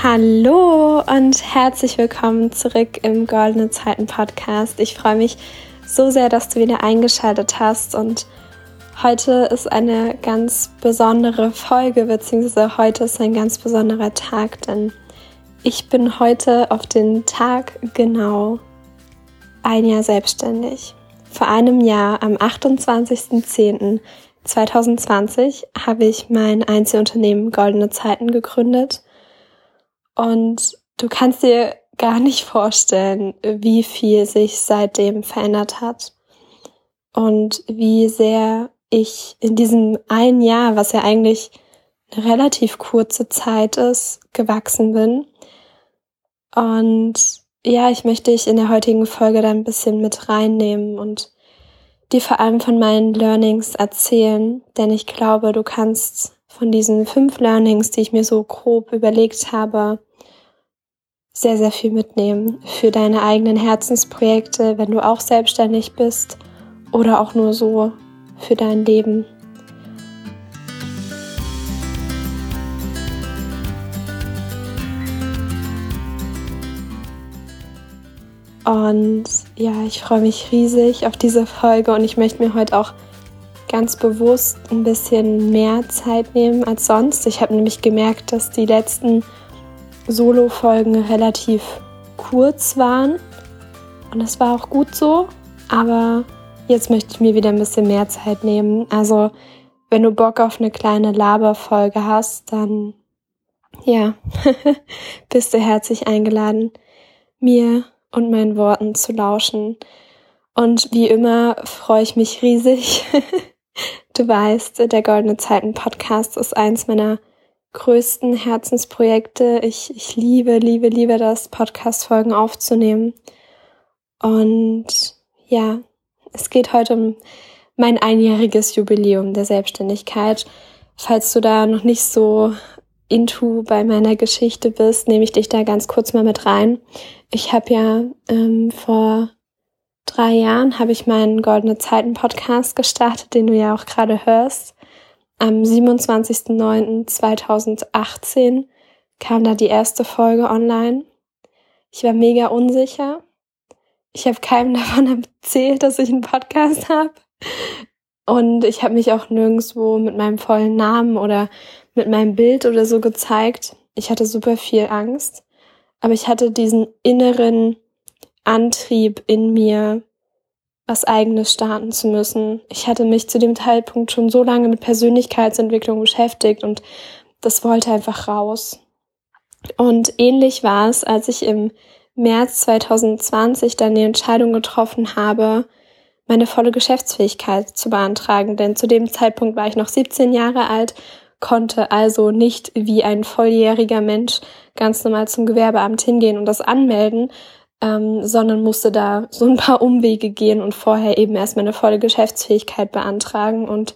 Hallo und herzlich willkommen zurück im Goldene Zeiten Podcast. Ich freue mich so sehr, dass du wieder eingeschaltet hast und heute ist eine ganz besondere Folge, beziehungsweise heute ist ein ganz besonderer Tag, denn ich bin heute auf den Tag genau ein Jahr selbstständig. Vor einem Jahr, am 28.10.2020, habe ich mein Einzelunternehmen Goldene Zeiten gegründet und du kannst dir gar nicht vorstellen, wie viel sich seitdem verändert hat. Und wie sehr ich in diesem einen Jahr, was ja eigentlich eine relativ kurze Zeit ist, gewachsen bin. Und ja, ich möchte dich in der heutigen Folge da ein bisschen mit reinnehmen und dir vor allem von meinen Learnings erzählen, denn ich glaube, du kannst von diesen fünf Learnings, die ich mir so grob überlegt habe, sehr, sehr viel mitnehmen für deine eigenen Herzensprojekte, wenn du auch selbstständig bist oder auch nur so für dein Leben. Und ja, ich freue mich riesig auf diese Folge und ich möchte mir heute auch ganz bewusst ein bisschen mehr Zeit nehmen als sonst. Ich habe nämlich gemerkt, dass die letzten Solo-Folgen relativ kurz waren. Und das war auch gut so. Aber jetzt möchte ich mir wieder ein bisschen mehr Zeit nehmen. Also, wenn du Bock auf eine kleine Laberfolge hast, dann ja, bist du herzlich eingeladen, mir und meinen Worten zu lauschen. Und wie immer freue ich mich riesig. du weißt, der Goldene Zeiten Podcast ist eins meiner größten Herzensprojekte. Ich, ich liebe, liebe, liebe das, Podcast-Folgen aufzunehmen. Und ja, es geht heute um mein einjähriges Jubiläum der Selbstständigkeit. Falls du da noch nicht so into bei meiner Geschichte bist, nehme ich dich da ganz kurz mal mit rein. Ich habe ja ähm, vor drei Jahren habe ich meinen Goldene Zeiten Podcast gestartet, den du ja auch gerade hörst. Am 27.09.2018 kam da die erste Folge online. Ich war mega unsicher. Ich habe keinem davon erzählt, dass ich einen Podcast habe. Und ich habe mich auch nirgendwo mit meinem vollen Namen oder mit meinem Bild oder so gezeigt. Ich hatte super viel Angst. Aber ich hatte diesen inneren Antrieb in mir, was eigenes starten zu müssen. Ich hatte mich zu dem Zeitpunkt schon so lange mit Persönlichkeitsentwicklung beschäftigt und das wollte einfach raus. Und ähnlich war es, als ich im März 2020 dann die Entscheidung getroffen habe, meine volle Geschäftsfähigkeit zu beantragen. Denn zu dem Zeitpunkt war ich noch 17 Jahre alt, konnte also nicht wie ein volljähriger Mensch ganz normal zum Gewerbeamt hingehen und das anmelden, ähm, sondern musste da so ein paar Umwege gehen und vorher eben erst meine volle Geschäftsfähigkeit beantragen. Und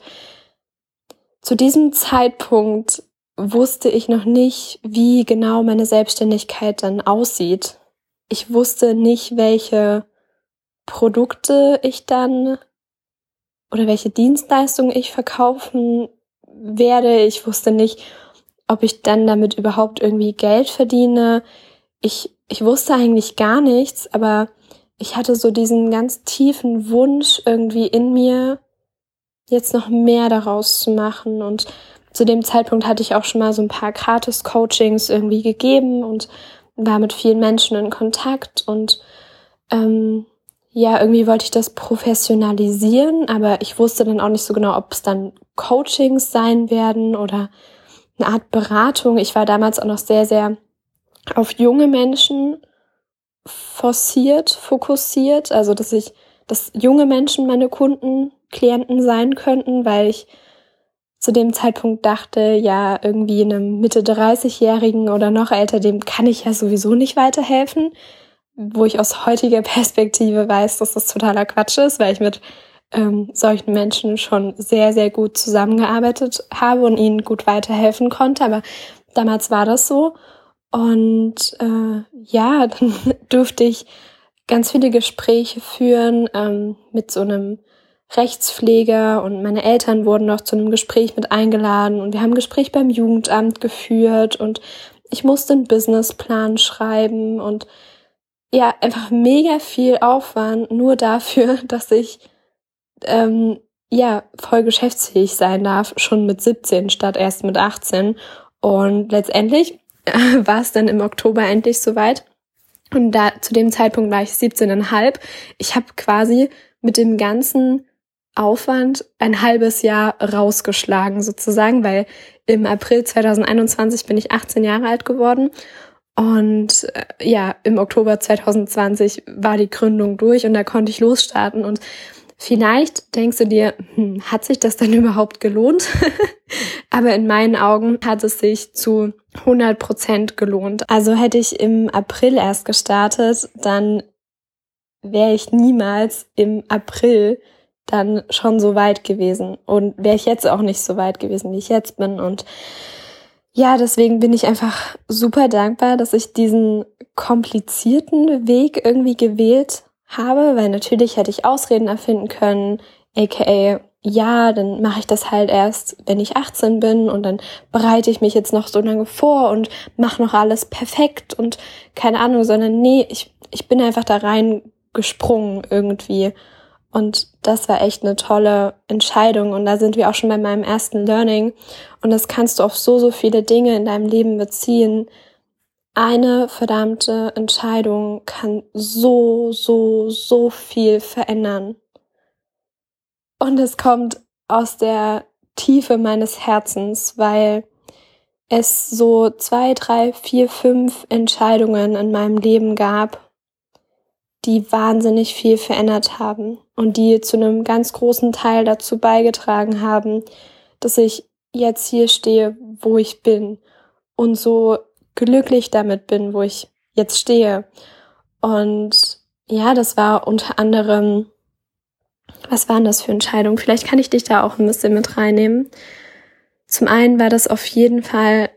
zu diesem Zeitpunkt wusste ich noch nicht, wie genau meine Selbstständigkeit dann aussieht. Ich wusste nicht, welche Produkte ich dann oder welche Dienstleistungen ich verkaufen werde. Ich wusste nicht, ob ich dann damit überhaupt irgendwie Geld verdiene. Ich ich wusste eigentlich gar nichts, aber ich hatte so diesen ganz tiefen Wunsch irgendwie in mir, jetzt noch mehr daraus zu machen. Und zu dem Zeitpunkt hatte ich auch schon mal so ein paar Gratis-Coachings irgendwie gegeben und war mit vielen Menschen in Kontakt und ähm, ja, irgendwie wollte ich das professionalisieren, aber ich wusste dann auch nicht so genau, ob es dann Coachings sein werden oder eine Art Beratung. Ich war damals auch noch sehr, sehr auf junge Menschen forciert, fokussiert, also dass ich, dass junge Menschen meine Kunden, Klienten sein könnten, weil ich zu dem Zeitpunkt dachte, ja, irgendwie einem Mitte 30-Jährigen oder noch älter, dem kann ich ja sowieso nicht weiterhelfen, wo ich aus heutiger Perspektive weiß, dass das totaler Quatsch ist, weil ich mit ähm, solchen Menschen schon sehr, sehr gut zusammengearbeitet habe und ihnen gut weiterhelfen konnte. Aber damals war das so. Und äh, ja, dann durfte ich ganz viele Gespräche führen ähm, mit so einem Rechtspfleger und meine Eltern wurden noch zu einem Gespräch mit eingeladen und wir haben ein Gespräch beim Jugendamt geführt und ich musste einen Businessplan schreiben und ja, einfach mega viel Aufwand nur dafür, dass ich ähm, ja voll geschäftsfähig sein darf, schon mit 17 statt erst mit 18. Und letztendlich war es dann im Oktober endlich soweit. Und da zu dem Zeitpunkt war ich 17,5. Ich habe quasi mit dem ganzen Aufwand ein halbes Jahr rausgeschlagen sozusagen, weil im April 2021 bin ich 18 Jahre alt geworden und äh, ja, im Oktober 2020 war die Gründung durch und da konnte ich losstarten und Vielleicht denkst du dir, hm, hat sich das denn überhaupt gelohnt? Aber in meinen Augen hat es sich zu 100 Prozent gelohnt. Also hätte ich im April erst gestartet, dann wäre ich niemals im April dann schon so weit gewesen und wäre ich jetzt auch nicht so weit gewesen, wie ich jetzt bin. Und ja, deswegen bin ich einfach super dankbar, dass ich diesen komplizierten Weg irgendwie gewählt habe, weil natürlich hätte ich Ausreden erfinden können, aka ja, dann mache ich das halt erst, wenn ich 18 bin und dann bereite ich mich jetzt noch so lange vor und mache noch alles perfekt und keine Ahnung, sondern nee, ich, ich bin einfach da rein gesprungen irgendwie. Und das war echt eine tolle Entscheidung. Und da sind wir auch schon bei meinem ersten Learning. Und das kannst du auf so, so viele Dinge in deinem Leben beziehen eine verdammte Entscheidung kann so, so, so viel verändern. Und es kommt aus der Tiefe meines Herzens, weil es so zwei, drei, vier, fünf Entscheidungen in meinem Leben gab, die wahnsinnig viel verändert haben und die zu einem ganz großen Teil dazu beigetragen haben, dass ich jetzt hier stehe, wo ich bin und so glücklich damit bin, wo ich jetzt stehe. Und ja, das war unter anderem, was waren das für Entscheidungen? Vielleicht kann ich dich da auch ein bisschen mit reinnehmen. Zum einen war das auf jeden Fall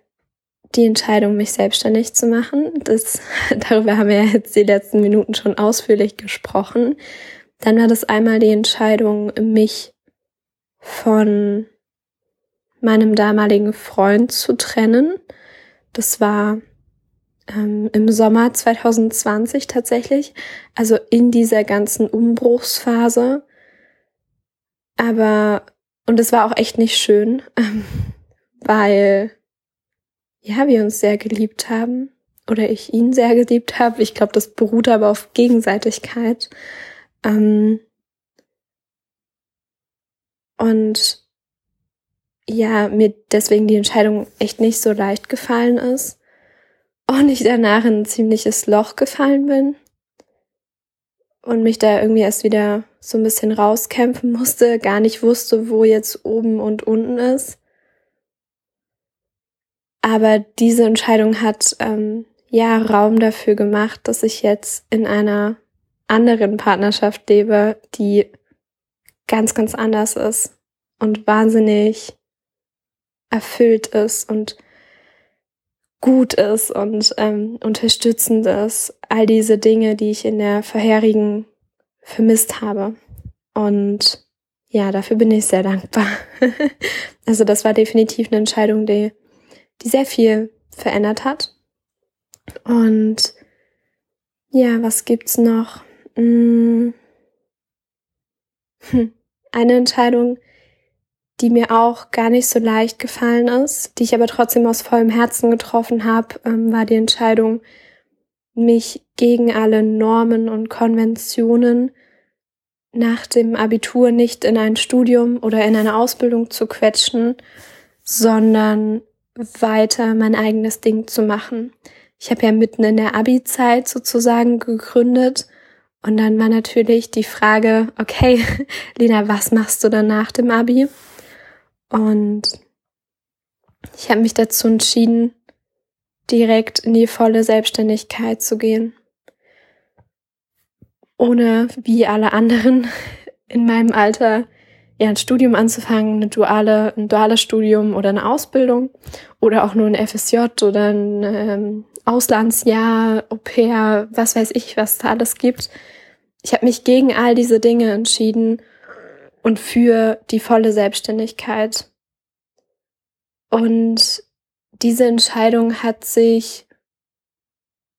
die Entscheidung, mich selbstständig zu machen. Das, darüber haben wir ja jetzt die letzten Minuten schon ausführlich gesprochen. Dann war das einmal die Entscheidung, mich von meinem damaligen Freund zu trennen. Das war ähm, im Sommer 2020 tatsächlich, also in dieser ganzen Umbruchsphase. Aber, und es war auch echt nicht schön, ähm, weil, ja, wir uns sehr geliebt haben oder ich ihn sehr geliebt habe. Ich glaube, das beruht aber auf Gegenseitigkeit. Ähm, und ja, mir deswegen die Entscheidung echt nicht so leicht gefallen ist und ich danach in ein ziemliches Loch gefallen bin und mich da irgendwie erst wieder so ein bisschen rauskämpfen musste, gar nicht wusste, wo jetzt oben und unten ist. Aber diese Entscheidung hat ähm, ja Raum dafür gemacht, dass ich jetzt in einer anderen Partnerschaft lebe, die ganz, ganz anders ist und wahnsinnig erfüllt ist und gut ist und ähm, unterstützend ist. All diese Dinge, die ich in der vorherigen vermisst habe. Und ja, dafür bin ich sehr dankbar. also das war definitiv eine Entscheidung, die, die sehr viel verändert hat. Und ja, was gibt's noch? Hm. hm. Eine Entscheidung, die mir auch gar nicht so leicht gefallen ist, die ich aber trotzdem aus vollem Herzen getroffen habe, ähm, war die Entscheidung, mich gegen alle Normen und Konventionen nach dem Abitur nicht in ein Studium oder in eine Ausbildung zu quetschen, sondern weiter mein eigenes Ding zu machen. Ich habe ja mitten in der Abi-Zeit sozusagen gegründet und dann war natürlich die Frage, okay, Lena, was machst du dann nach dem Abi? Und ich habe mich dazu entschieden, direkt in die volle Selbstständigkeit zu gehen. Ohne wie alle anderen in meinem Alter ja ein Studium anzufangen, eine duale, ein duales Studium oder eine Ausbildung oder auch nur ein FSJ oder ein ähm, Auslandsjahr, Au pair, was weiß ich, was da alles gibt. Ich habe mich gegen all diese Dinge entschieden und für die volle Selbstständigkeit. Und diese Entscheidung hat sich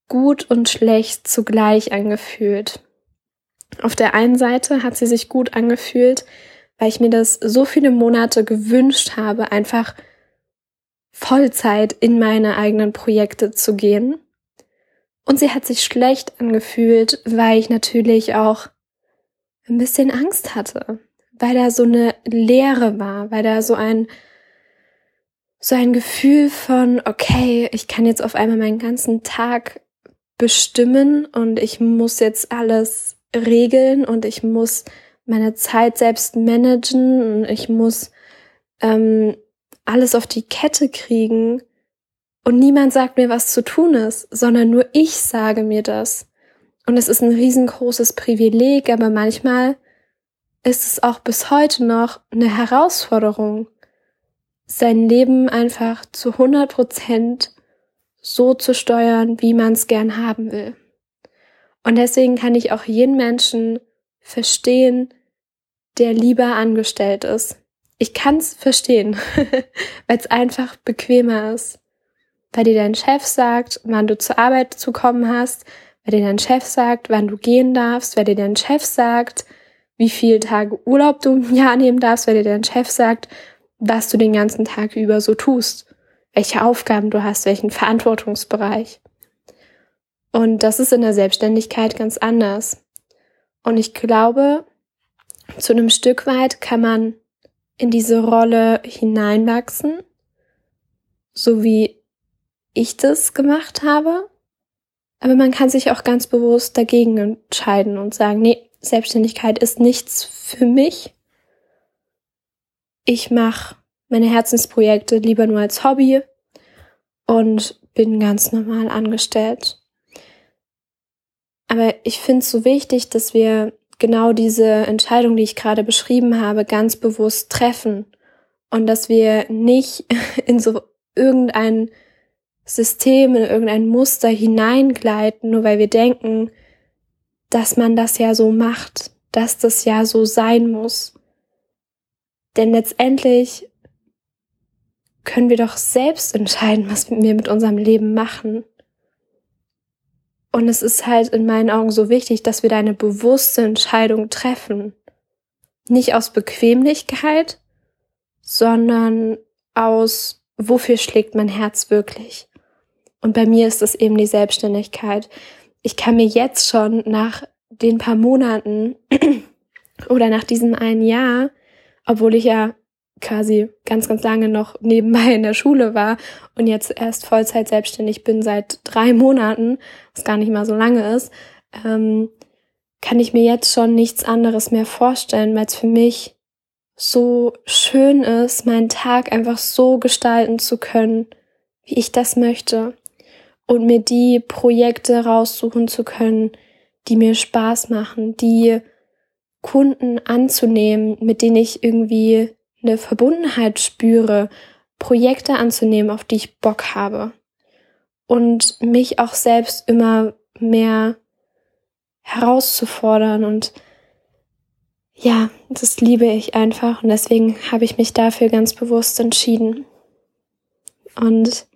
gut und schlecht zugleich angefühlt. Auf der einen Seite hat sie sich gut angefühlt, weil ich mir das so viele Monate gewünscht habe, einfach Vollzeit in meine eigenen Projekte zu gehen. Und sie hat sich schlecht angefühlt, weil ich natürlich auch ein bisschen Angst hatte, weil da so eine Leere war, weil da so ein so ein Gefühl von, okay, ich kann jetzt auf einmal meinen ganzen Tag bestimmen und ich muss jetzt alles regeln und ich muss meine Zeit selbst managen und ich muss ähm, alles auf die Kette kriegen und niemand sagt mir, was zu tun ist, sondern nur ich sage mir das. Und es ist ein riesengroßes Privileg, aber manchmal ist es auch bis heute noch eine Herausforderung, sein Leben einfach zu 100 Prozent so zu steuern, wie man es gern haben will. Und deswegen kann ich auch jeden Menschen verstehen, der lieber angestellt ist. Ich kann es verstehen, weil es einfach bequemer ist. Weil dir dein Chef sagt, wann du zur Arbeit zu kommen hast, weil dir dein Chef sagt, wann du gehen darfst, weil dir dein Chef sagt, wie viele Tage Urlaub du im Jahr nehmen darfst, weil dir dein Chef sagt, was du den ganzen Tag über so tust, welche Aufgaben du hast, welchen Verantwortungsbereich. Und das ist in der Selbstständigkeit ganz anders. Und ich glaube, zu einem Stück weit kann man in diese Rolle hineinwachsen, so wie ich das gemacht habe. Aber man kann sich auch ganz bewusst dagegen entscheiden und sagen, nee, Selbstständigkeit ist nichts für mich. Ich mache meine Herzensprojekte lieber nur als Hobby und bin ganz normal angestellt. Aber ich finde es so wichtig, dass wir genau diese Entscheidung, die ich gerade beschrieben habe, ganz bewusst treffen und dass wir nicht in so irgendein System, in irgendein Muster hineingleiten, nur weil wir denken, dass man das ja so macht, dass das ja so sein muss. Denn letztendlich können wir doch selbst entscheiden, was wir mit unserem Leben machen. Und es ist halt in meinen Augen so wichtig, dass wir da eine bewusste Entscheidung treffen. Nicht aus Bequemlichkeit, sondern aus, wofür schlägt mein Herz wirklich? Und bei mir ist es eben die Selbstständigkeit. Ich kann mir jetzt schon nach den paar Monaten oder nach diesem einen Jahr, obwohl ich ja quasi ganz, ganz lange noch nebenbei in der Schule war und jetzt erst Vollzeit selbstständig bin seit drei Monaten, was gar nicht mal so lange ist, ähm, kann ich mir jetzt schon nichts anderes mehr vorstellen, weil es für mich so schön ist, meinen Tag einfach so gestalten zu können, wie ich das möchte und mir die Projekte raussuchen zu können, die mir Spaß machen, die Kunden anzunehmen, mit denen ich irgendwie eine Verbundenheit spüre, Projekte anzunehmen, auf die ich Bock habe. Und mich auch selbst immer mehr herauszufordern und ja, das liebe ich einfach und deswegen habe ich mich dafür ganz bewusst entschieden. Und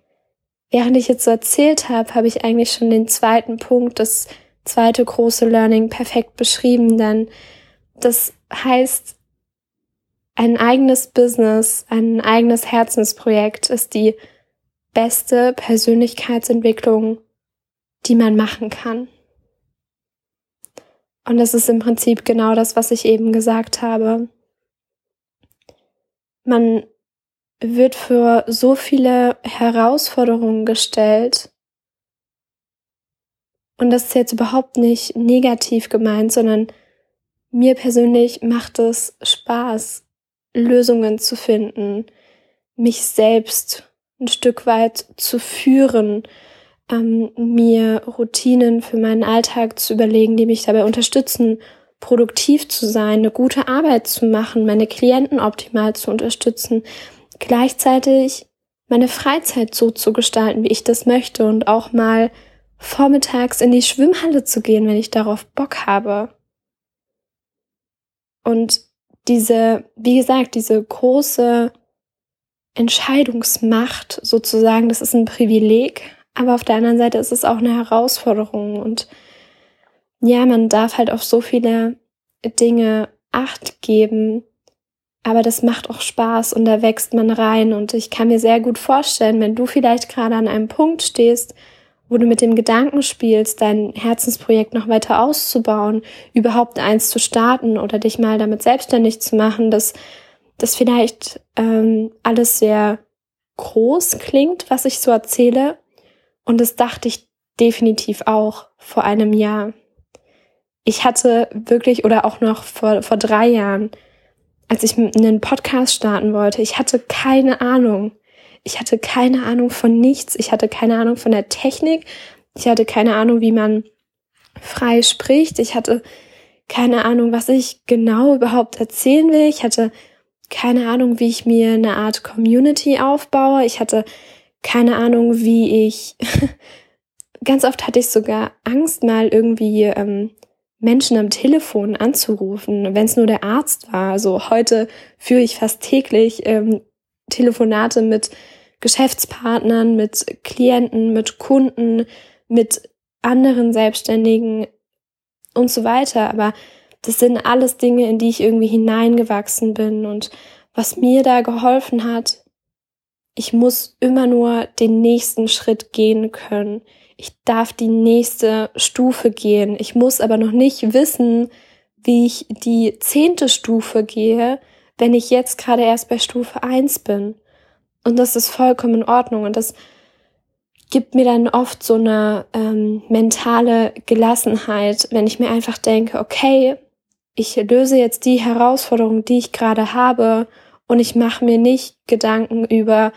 während ich jetzt so erzählt habe, habe ich eigentlich schon den zweiten Punkt, das zweite große Learning perfekt beschrieben, denn das heißt, ein eigenes Business, ein eigenes Herzensprojekt ist die beste Persönlichkeitsentwicklung, die man machen kann. Und das ist im Prinzip genau das, was ich eben gesagt habe. Man wird für so viele Herausforderungen gestellt. Und das ist jetzt überhaupt nicht negativ gemeint, sondern mir persönlich macht es Spaß, Lösungen zu finden, mich selbst ein Stück weit zu führen, ähm, mir Routinen für meinen Alltag zu überlegen, die mich dabei unterstützen, produktiv zu sein, eine gute Arbeit zu machen, meine Klienten optimal zu unterstützen, gleichzeitig meine Freizeit so zu gestalten, wie ich das möchte und auch mal vormittags in die Schwimmhalle zu gehen, wenn ich darauf Bock habe. Und diese, wie gesagt, diese große Entscheidungsmacht sozusagen, das ist ein Privileg, aber auf der anderen Seite ist es auch eine Herausforderung und ja, man darf halt auf so viele Dinge Acht geben, aber das macht auch Spaß und da wächst man rein und ich kann mir sehr gut vorstellen, wenn du vielleicht gerade an einem Punkt stehst, wo du mit dem Gedanken spielst, dein Herzensprojekt noch weiter auszubauen, überhaupt eins zu starten oder dich mal damit selbstständig zu machen, dass das vielleicht ähm, alles sehr groß klingt, was ich so erzähle. Und das dachte ich definitiv auch vor einem Jahr. Ich hatte wirklich, oder auch noch vor, vor drei Jahren, als ich einen Podcast starten wollte, ich hatte keine Ahnung, ich hatte keine Ahnung von nichts. Ich hatte keine Ahnung von der Technik. Ich hatte keine Ahnung, wie man frei spricht. Ich hatte keine Ahnung, was ich genau überhaupt erzählen will. Ich hatte keine Ahnung, wie ich mir eine Art Community aufbaue. Ich hatte keine Ahnung, wie ich. Ganz oft hatte ich sogar Angst, mal irgendwie ähm, Menschen am Telefon anzurufen, wenn es nur der Arzt war. Also heute führe ich fast täglich ähm, Telefonate mit Geschäftspartnern, mit Klienten, mit Kunden, mit anderen Selbstständigen und so weiter. Aber das sind alles Dinge, in die ich irgendwie hineingewachsen bin und was mir da geholfen hat, ich muss immer nur den nächsten Schritt gehen können. Ich darf die nächste Stufe gehen. Ich muss aber noch nicht wissen, wie ich die zehnte Stufe gehe, wenn ich jetzt gerade erst bei Stufe eins bin. Und das ist vollkommen in Ordnung. Und das gibt mir dann oft so eine ähm, mentale Gelassenheit, wenn ich mir einfach denke, okay, ich löse jetzt die Herausforderung, die ich gerade habe und ich mache mir nicht Gedanken über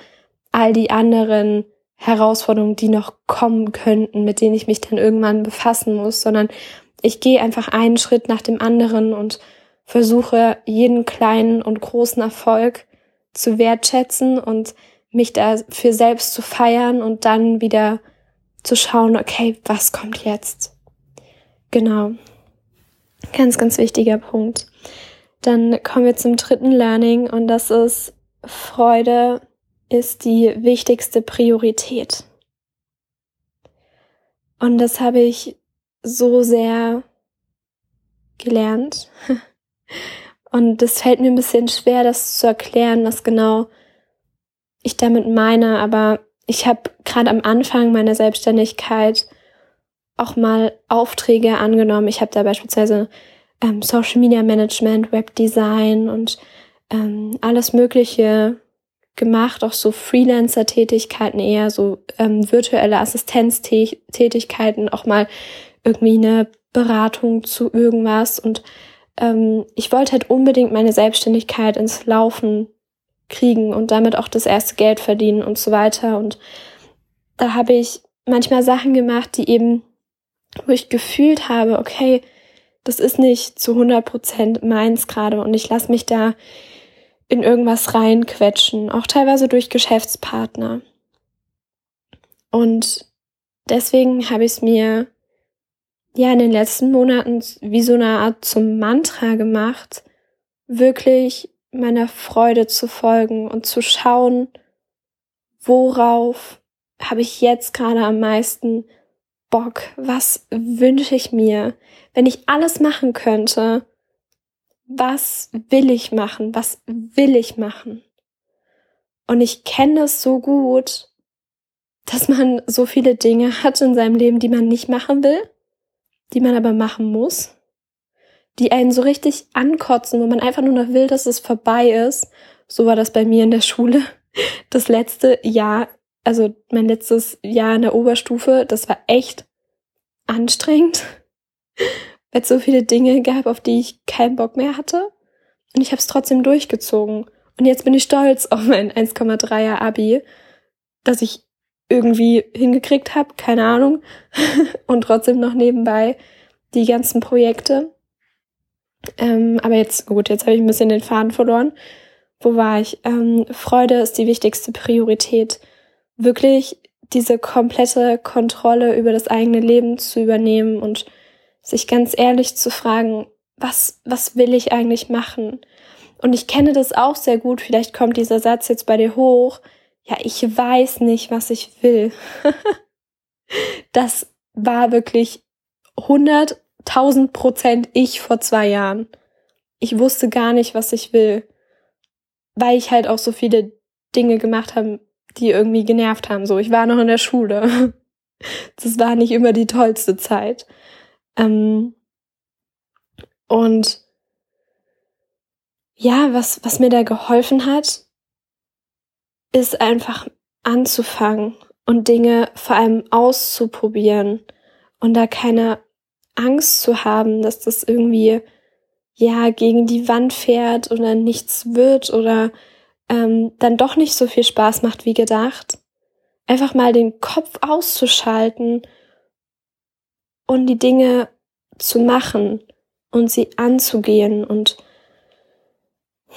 all die anderen Herausforderungen, die noch kommen könnten, mit denen ich mich dann irgendwann befassen muss, sondern ich gehe einfach einen Schritt nach dem anderen und versuche jeden kleinen und großen Erfolg zu wertschätzen und mich dafür selbst zu feiern und dann wieder zu schauen, okay, was kommt jetzt? Genau. Ganz, ganz wichtiger Punkt. Dann kommen wir zum dritten Learning und das ist Freude ist die wichtigste Priorität. Und das habe ich so sehr gelernt. Und es fällt mir ein bisschen schwer, das zu erklären, was genau ich damit meine. Aber ich habe gerade am Anfang meiner Selbstständigkeit auch mal Aufträge angenommen. Ich habe da beispielsweise ähm, Social Media Management, Webdesign und ähm, alles Mögliche gemacht, auch so Freelancer-Tätigkeiten eher, so ähm, virtuelle Assistenztätigkeiten, auch mal irgendwie eine Beratung zu irgendwas. Und ähm, ich wollte halt unbedingt meine Selbstständigkeit ins Laufen kriegen und damit auch das erste Geld verdienen und so weiter. Und da habe ich manchmal Sachen gemacht, die eben wo ich gefühlt habe, okay, das ist nicht zu 100 Prozent meins gerade und ich lasse mich da in irgendwas reinquetschen, auch teilweise durch Geschäftspartner. Und deswegen habe ich es mir ja in den letzten Monaten wie so eine Art zum Mantra gemacht, wirklich meiner Freude zu folgen und zu schauen, worauf habe ich jetzt gerade am meisten Bock? Was wünsche ich mir? Wenn ich alles machen könnte, was will ich machen? Was will ich machen? Und ich kenne es so gut, dass man so viele Dinge hat in seinem Leben, die man nicht machen will, die man aber machen muss, die einen so richtig ankotzen, wo man einfach nur noch will, dass es vorbei ist. So war das bei mir in der Schule. Das letzte Jahr also mein letztes Jahr in der Oberstufe, das war echt anstrengend, weil es so viele Dinge gab, auf die ich keinen Bock mehr hatte. Und ich habe es trotzdem durchgezogen. Und jetzt bin ich stolz auf mein 1,3er Abi, dass ich irgendwie hingekriegt habe, keine Ahnung. Und trotzdem noch nebenbei die ganzen Projekte. Ähm, aber jetzt, gut, jetzt habe ich ein bisschen den Faden verloren. Wo war ich? Ähm, Freude ist die wichtigste Priorität wirklich diese komplette Kontrolle über das eigene Leben zu übernehmen und sich ganz ehrlich zu fragen, was, was will ich eigentlich machen? Und ich kenne das auch sehr gut. Vielleicht kommt dieser Satz jetzt bei dir hoch. Ja, ich weiß nicht, was ich will. das war wirklich 100.000 Prozent ich vor zwei Jahren. Ich wusste gar nicht, was ich will, weil ich halt auch so viele Dinge gemacht habe, die irgendwie genervt haben. So, ich war noch in der Schule. Das war nicht immer die tollste Zeit. Ähm und ja, was, was mir da geholfen hat, ist einfach anzufangen und Dinge vor allem auszuprobieren und da keine Angst zu haben, dass das irgendwie ja gegen die Wand fährt oder nichts wird oder ähm, dann doch nicht so viel Spaß macht wie gedacht. Einfach mal den Kopf auszuschalten und die Dinge zu machen und sie anzugehen und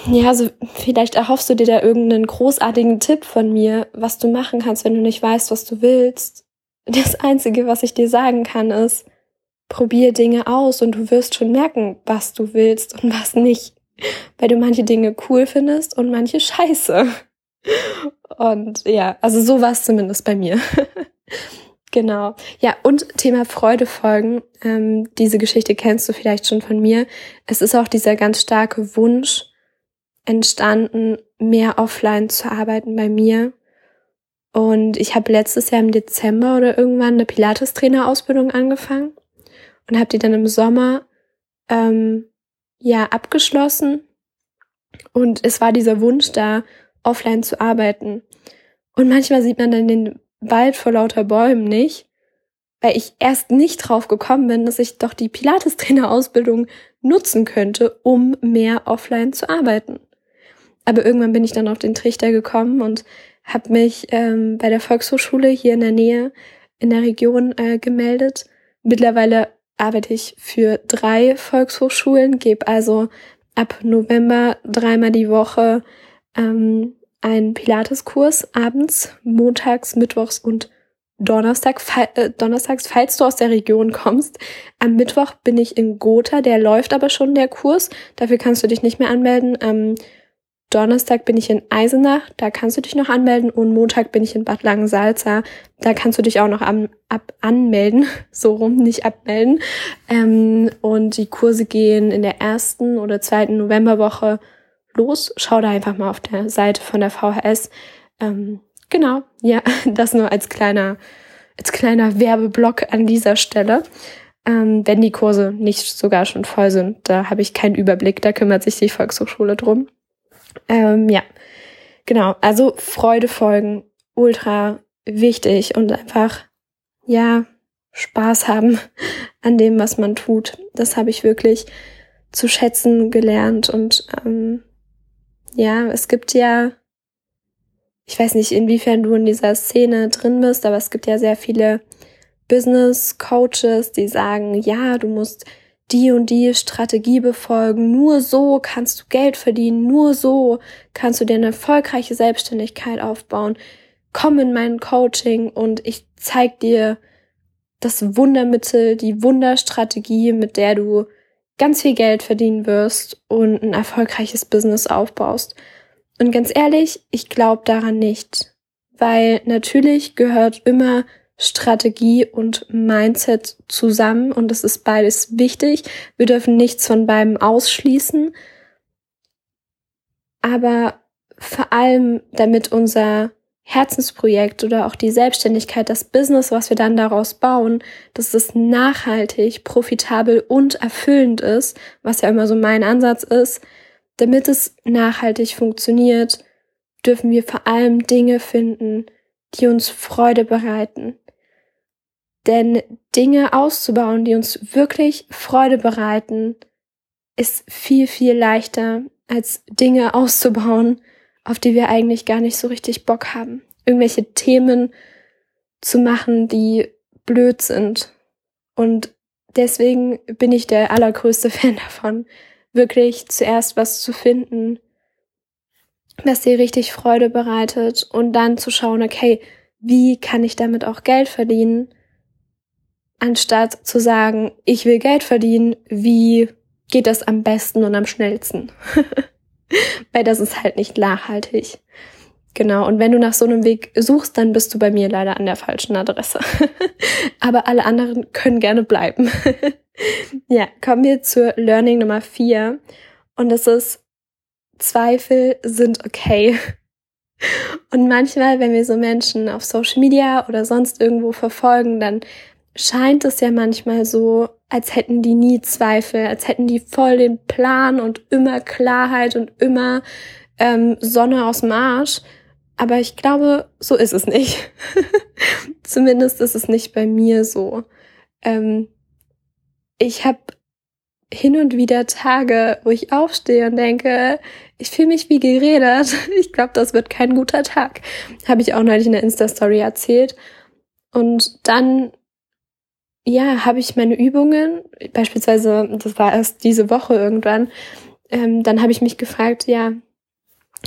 ja, also vielleicht erhoffst du dir da irgendeinen großartigen Tipp von mir, was du machen kannst, wenn du nicht weißt, was du willst. Das Einzige, was ich dir sagen kann, ist, probier Dinge aus und du wirst schon merken, was du willst und was nicht. Weil du manche Dinge cool findest und manche scheiße. Und ja, also so war es zumindest bei mir. genau. Ja, und Thema Freude folgen. Ähm, diese Geschichte kennst du vielleicht schon von mir. Es ist auch dieser ganz starke Wunsch, entstanden, mehr offline zu arbeiten bei mir. Und ich habe letztes Jahr im Dezember oder irgendwann eine Pilates-Trainer-Ausbildung angefangen und habe die dann im Sommer ähm, ja abgeschlossen. Und es war dieser Wunsch da, offline zu arbeiten. Und manchmal sieht man dann den Wald vor lauter Bäumen nicht, weil ich erst nicht drauf gekommen bin, dass ich doch die Pilates-Trainer-Ausbildung nutzen könnte, um mehr offline zu arbeiten. Aber irgendwann bin ich dann auf den Trichter gekommen und habe mich ähm, bei der Volkshochschule hier in der Nähe in der Region äh, gemeldet. Mittlerweile arbeite ich für drei Volkshochschulen, gebe also ab November dreimal die Woche ähm, einen Pilateskurs abends, montags, mittwochs und Donnerstag, äh, donnerstags, falls du aus der Region kommst. Am Mittwoch bin ich in Gotha, der läuft aber schon der Kurs. Dafür kannst du dich nicht mehr anmelden. Ähm, Donnerstag bin ich in Eisenach, da kannst du dich noch anmelden und Montag bin ich in Bad Langensalza, da kannst du dich auch noch an, ab, anmelden, so rum, nicht abmelden. Ähm, und die Kurse gehen in der ersten oder zweiten Novemberwoche los. Schau da einfach mal auf der Seite von der VHS. Ähm, genau, ja, das nur als kleiner, als kleiner Werbeblock an dieser Stelle. Ähm, wenn die Kurse nicht sogar schon voll sind, da habe ich keinen Überblick, da kümmert sich die Volkshochschule drum. Ähm, ja, genau. Also Freude folgen, ultra wichtig und einfach, ja, Spaß haben an dem, was man tut. Das habe ich wirklich zu schätzen gelernt und ähm, ja, es gibt ja, ich weiß nicht, inwiefern du in dieser Szene drin bist, aber es gibt ja sehr viele Business Coaches, die sagen, ja, du musst die und die Strategie befolgen. Nur so kannst du Geld verdienen. Nur so kannst du dir eine erfolgreiche Selbstständigkeit aufbauen. Komm in mein Coaching und ich zeig dir das Wundermittel, die Wunderstrategie, mit der du ganz viel Geld verdienen wirst und ein erfolgreiches Business aufbaust. Und ganz ehrlich, ich glaube daran nicht, weil natürlich gehört immer Strategie und Mindset zusammen und es ist beides wichtig. Wir dürfen nichts von beiden ausschließen. Aber vor allem, damit unser Herzensprojekt oder auch die Selbstständigkeit, das Business, was wir dann daraus bauen, dass es nachhaltig, profitabel und erfüllend ist, was ja immer so mein Ansatz ist, damit es nachhaltig funktioniert, dürfen wir vor allem Dinge finden, die uns Freude bereiten, denn Dinge auszubauen, die uns wirklich Freude bereiten, ist viel, viel leichter als Dinge auszubauen, auf die wir eigentlich gar nicht so richtig Bock haben. Irgendwelche Themen zu machen, die blöd sind. Und deswegen bin ich der allergrößte Fan davon, wirklich zuerst was zu finden, was dir richtig Freude bereitet und dann zu schauen, okay, wie kann ich damit auch Geld verdienen anstatt zu sagen, ich will Geld verdienen, wie geht das am besten und am schnellsten? Weil das ist halt nicht nachhaltig. Genau, und wenn du nach so einem Weg suchst, dann bist du bei mir leider an der falschen Adresse. Aber alle anderen können gerne bleiben. ja, kommen wir zur Learning Nummer vier. Und das ist, Zweifel sind okay. Und manchmal, wenn wir so Menschen auf Social Media oder sonst irgendwo verfolgen, dann scheint es ja manchmal so, als hätten die nie Zweifel, als hätten die voll den Plan und immer Klarheit und immer ähm, Sonne aus dem Arsch. Aber ich glaube, so ist es nicht. Zumindest ist es nicht bei mir so. Ähm, ich habe hin und wieder Tage, wo ich aufstehe und denke, ich fühle mich wie geredet. Ich glaube, das wird kein guter Tag. Habe ich auch neulich in der Insta-Story erzählt. Und dann, ja, habe ich meine Übungen, beispielsweise, das war erst diese Woche irgendwann, ähm, dann habe ich mich gefragt, ja,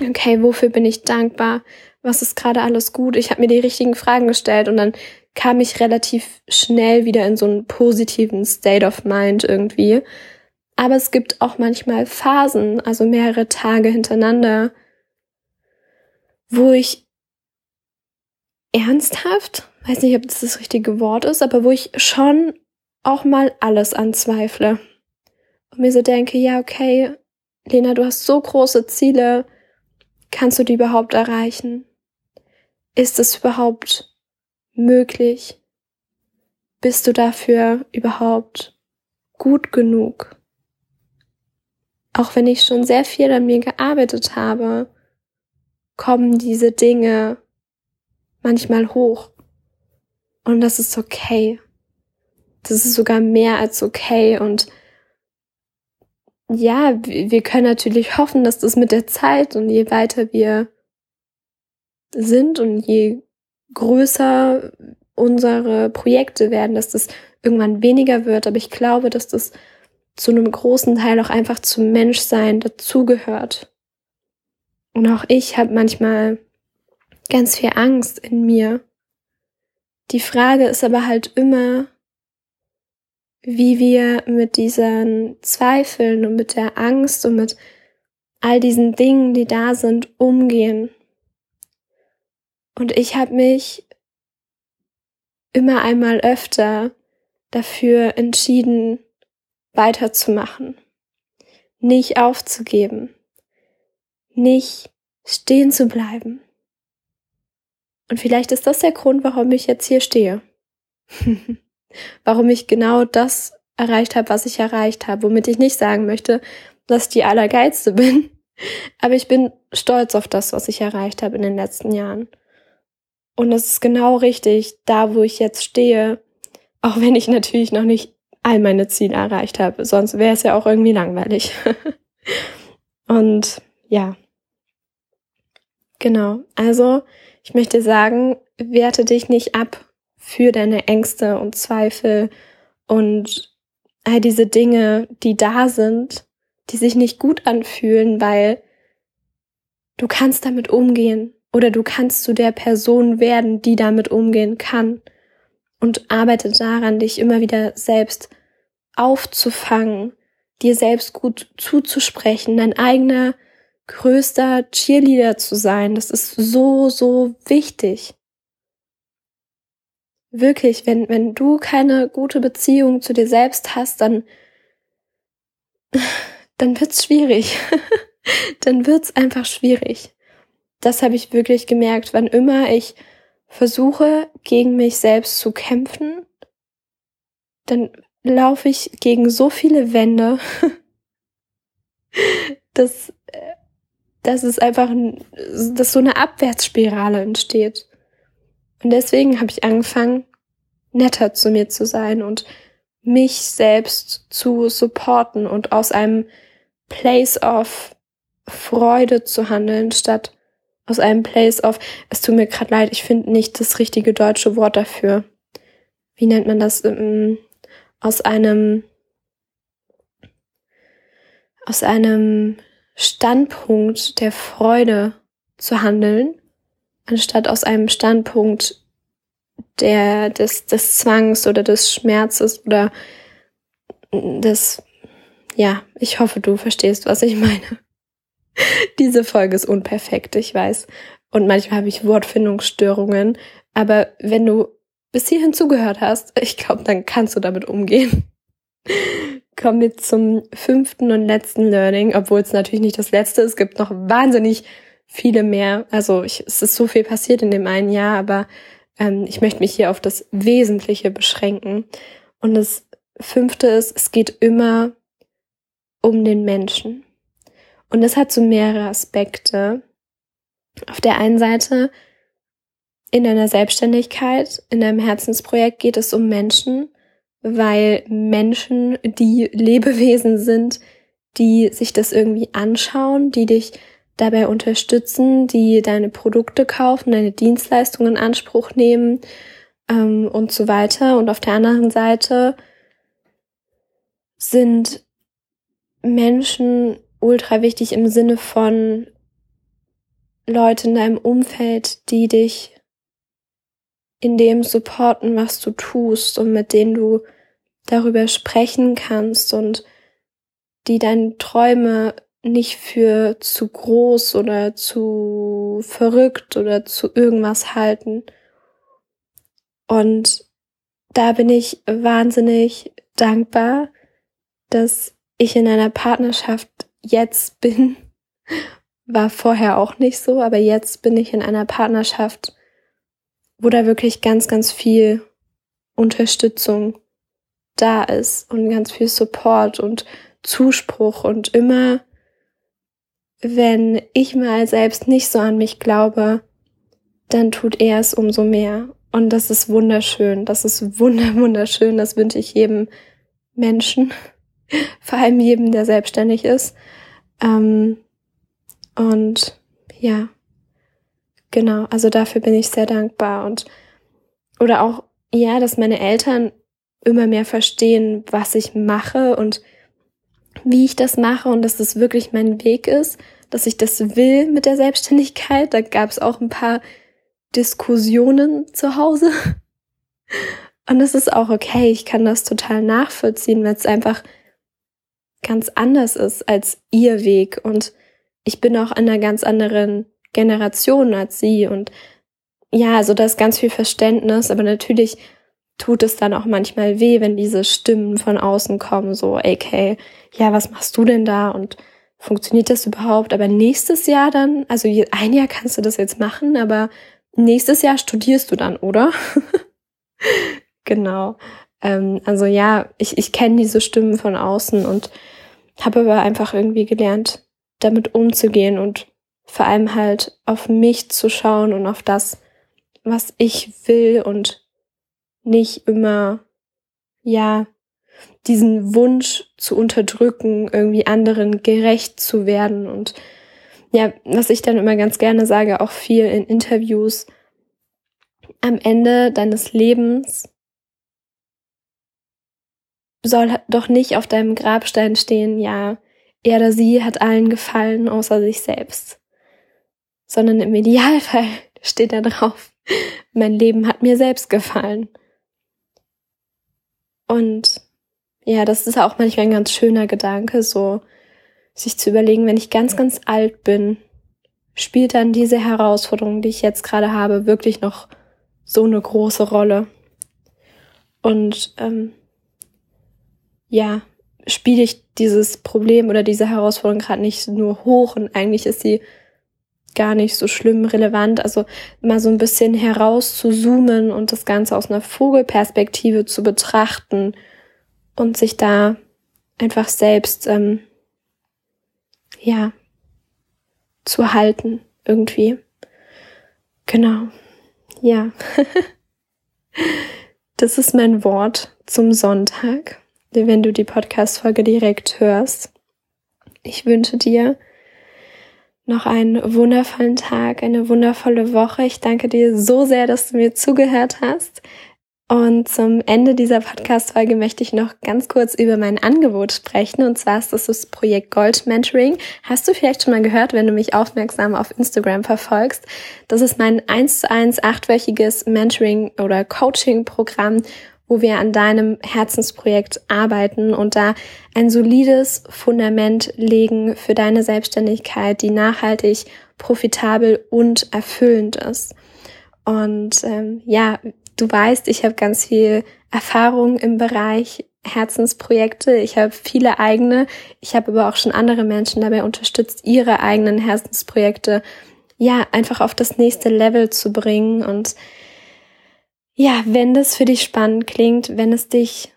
okay, wofür bin ich dankbar? Was ist gerade alles gut? Ich habe mir die richtigen Fragen gestellt und dann kam ich relativ schnell wieder in so einen positiven State of Mind irgendwie. Aber es gibt auch manchmal Phasen, also mehrere Tage hintereinander, wo ich ernsthaft, weiß nicht, ob das das richtige Wort ist, aber wo ich schon auch mal alles anzweifle. Und mir so denke, ja, okay, Lena, du hast so große Ziele, Kannst du die überhaupt erreichen? Ist es überhaupt möglich? Bist du dafür überhaupt gut genug? Auch wenn ich schon sehr viel an mir gearbeitet habe, kommen diese Dinge manchmal hoch. Und das ist okay. Das ist sogar mehr als okay und ja, wir können natürlich hoffen, dass das mit der Zeit und je weiter wir sind und je größer unsere Projekte werden, dass das irgendwann weniger wird. Aber ich glaube, dass das zu einem großen Teil auch einfach zum Menschsein dazugehört. Und auch ich habe manchmal ganz viel Angst in mir. Die Frage ist aber halt immer, wie wir mit diesen Zweifeln und mit der Angst und mit all diesen Dingen, die da sind, umgehen. Und ich habe mich immer einmal öfter dafür entschieden, weiterzumachen, nicht aufzugeben, nicht stehen zu bleiben. Und vielleicht ist das der Grund, warum ich jetzt hier stehe. warum ich genau das erreicht habe, was ich erreicht habe, womit ich nicht sagen möchte, dass ich die Allergeilste bin. Aber ich bin stolz auf das, was ich erreicht habe in den letzten Jahren. Und es ist genau richtig, da wo ich jetzt stehe, auch wenn ich natürlich noch nicht all meine Ziele erreicht habe, sonst wäre es ja auch irgendwie langweilig. Und ja, genau. Also ich möchte sagen, werte dich nicht ab für deine Ängste und Zweifel und all diese Dinge, die da sind, die sich nicht gut anfühlen, weil du kannst damit umgehen oder du kannst zu der Person werden, die damit umgehen kann. Und arbeite daran, dich immer wieder selbst aufzufangen, dir selbst gut zuzusprechen, dein eigener größter Cheerleader zu sein. Das ist so, so wichtig. Wirklich, wenn, wenn du keine gute Beziehung zu dir selbst hast, dann, dann wird's schwierig. dann wird's einfach schwierig. Das habe ich wirklich gemerkt, wann immer ich versuche, gegen mich selbst zu kämpfen, dann laufe ich gegen so viele Wände, dass, dass es einfach, dass so eine Abwärtsspirale entsteht. Und deswegen habe ich angefangen, netter zu mir zu sein und mich selbst zu supporten und aus einem Place of Freude zu handeln, statt aus einem Place of, es tut mir gerade leid, ich finde nicht das richtige deutsche Wort dafür. Wie nennt man das? Ähm, aus einem, aus einem Standpunkt der Freude zu handeln, anstatt aus einem Standpunkt der, des, des Zwangs oder des Schmerzes oder des, ja, ich hoffe, du verstehst, was ich meine. Diese Folge ist unperfekt, ich weiß. Und manchmal habe ich Wortfindungsstörungen. Aber wenn du bis hierhin zugehört hast, ich glaube, dann kannst du damit umgehen. Kommen wir zum fünften und letzten Learning, obwohl es natürlich nicht das letzte ist. Es gibt noch wahnsinnig viele mehr. Also ich, es ist so viel passiert in dem einen Jahr, aber ähm, ich möchte mich hier auf das Wesentliche beschränken. Und das fünfte ist, es geht immer um den Menschen. Und das hat so mehrere Aspekte. Auf der einen Seite, in deiner Selbstständigkeit, in deinem Herzensprojekt geht es um Menschen, weil Menschen die Lebewesen sind, die sich das irgendwie anschauen, die dich dabei unterstützen, die deine Produkte kaufen, deine Dienstleistungen in Anspruch nehmen ähm, und so weiter. Und auf der anderen Seite sind Menschen ultra wichtig im Sinne von Leute in deinem Umfeld, die dich in dem supporten, was du tust und mit denen du darüber sprechen kannst und die deine Träume nicht für zu groß oder zu verrückt oder zu irgendwas halten. Und da bin ich wahnsinnig dankbar, dass ich in einer Partnerschaft jetzt bin. War vorher auch nicht so, aber jetzt bin ich in einer Partnerschaft, wo da wirklich ganz, ganz viel Unterstützung da ist und ganz viel Support und Zuspruch und immer wenn ich mal selbst nicht so an mich glaube, dann tut er es umso mehr. Und das ist wunderschön. Das ist wunder, wunderschön. Das wünsche ich jedem Menschen. Vor allem jedem, der selbstständig ist. Ähm, und ja, genau. Also dafür bin ich sehr dankbar. Und, oder auch, ja, dass meine Eltern immer mehr verstehen, was ich mache und wie ich das mache und dass das wirklich mein Weg ist, dass ich das will mit der Selbstständigkeit. Da gab es auch ein paar Diskussionen zu Hause. Und das ist auch okay. Ich kann das total nachvollziehen, weil es einfach ganz anders ist als ihr Weg. Und ich bin auch in einer ganz anderen Generation als sie. Und ja, also da ist ganz viel Verständnis, aber natürlich tut es dann auch manchmal weh, wenn diese Stimmen von außen kommen, so, okay, ja, was machst du denn da? Und funktioniert das überhaupt? Aber nächstes Jahr dann, also ein Jahr kannst du das jetzt machen, aber nächstes Jahr studierst du dann, oder? genau. Ähm, also ja, ich, ich kenne diese Stimmen von außen und habe aber einfach irgendwie gelernt, damit umzugehen und vor allem halt auf mich zu schauen und auf das, was ich will und nicht immer, ja, diesen Wunsch zu unterdrücken, irgendwie anderen gerecht zu werden und ja, was ich dann immer ganz gerne sage, auch viel in Interviews, am Ende deines Lebens soll doch nicht auf deinem Grabstein stehen, ja, er oder sie hat allen gefallen, außer sich selbst. Sondern im Idealfall steht da drauf, mein Leben hat mir selbst gefallen. Und ja, das ist auch manchmal ein ganz schöner Gedanke, so sich zu überlegen, wenn ich ganz, ganz alt bin, spielt dann diese Herausforderung, die ich jetzt gerade habe, wirklich noch so eine große Rolle. Und ähm, ja, spiele ich dieses Problem oder diese Herausforderung gerade nicht nur hoch und eigentlich ist sie gar nicht so schlimm relevant. Also mal so ein bisschen heraus zu zoomen und das Ganze aus einer Vogelperspektive zu betrachten und sich da einfach selbst, ähm, ja, zu halten irgendwie. Genau. Ja. das ist mein Wort zum Sonntag, wenn du die Podcast-Folge direkt hörst. Ich wünsche dir noch einen wundervollen Tag, eine wundervolle Woche. Ich danke dir so sehr, dass du mir zugehört hast. Und zum Ende dieser Podcast-Folge möchte ich noch ganz kurz über mein Angebot sprechen. Und zwar ist das das Projekt Gold Mentoring. Hast du vielleicht schon mal gehört, wenn du mich aufmerksam auf Instagram verfolgst? Das ist mein 1 zu 1 achtwöchiges Mentoring oder Coaching-Programm, wo wir an deinem Herzensprojekt arbeiten und da ein solides Fundament legen für deine Selbstständigkeit, die nachhaltig, profitabel und erfüllend ist. Und ähm, ja, du weißt, ich habe ganz viel Erfahrung im Bereich Herzensprojekte. Ich habe viele eigene. Ich habe aber auch schon andere Menschen dabei unterstützt, ihre eigenen Herzensprojekte ja einfach auf das nächste Level zu bringen und ja, wenn das für dich spannend klingt, wenn es dich,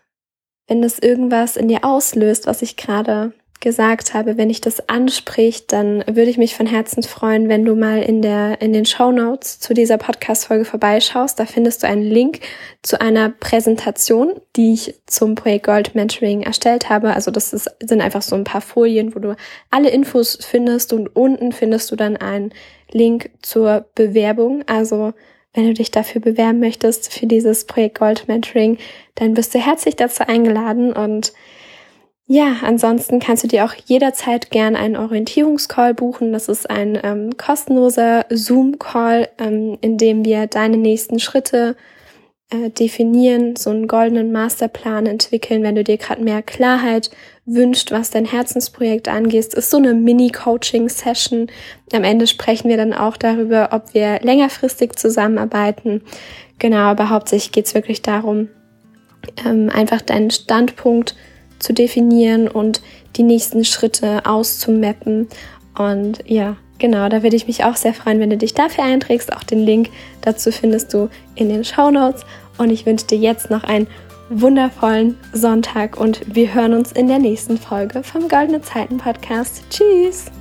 wenn das irgendwas in dir auslöst, was ich gerade gesagt habe, wenn ich das anspricht, dann würde ich mich von Herzen freuen, wenn du mal in der, in den Show Notes zu dieser Podcast-Folge vorbeischaust. Da findest du einen Link zu einer Präsentation, die ich zum Projekt Gold Mentoring erstellt habe. Also das ist, sind einfach so ein paar Folien, wo du alle Infos findest und unten findest du dann einen Link zur Bewerbung. Also wenn du dich dafür bewerben möchtest für dieses Projekt Gold Mentoring, dann bist du herzlich dazu eingeladen und ja, ansonsten kannst du dir auch jederzeit gern einen Orientierungscall buchen. Das ist ein ähm, kostenloser Zoom-Call, ähm, in dem wir deine nächsten Schritte äh, definieren, so einen goldenen Masterplan entwickeln, wenn du dir gerade mehr Klarheit wünscht, was dein Herzensprojekt angeht. Ist so eine Mini-Coaching-Session. Am Ende sprechen wir dann auch darüber, ob wir längerfristig zusammenarbeiten. Genau, aber hauptsächlich geht es wirklich darum, ähm, einfach deinen Standpunkt zu definieren und die nächsten Schritte auszumappen. Und ja, genau, da würde ich mich auch sehr freuen, wenn du dich dafür einträgst. Auch den Link dazu findest du in den Show Notes. Und ich wünsche dir jetzt noch einen wundervollen Sonntag und wir hören uns in der nächsten Folge vom Goldene Zeiten Podcast. Tschüss!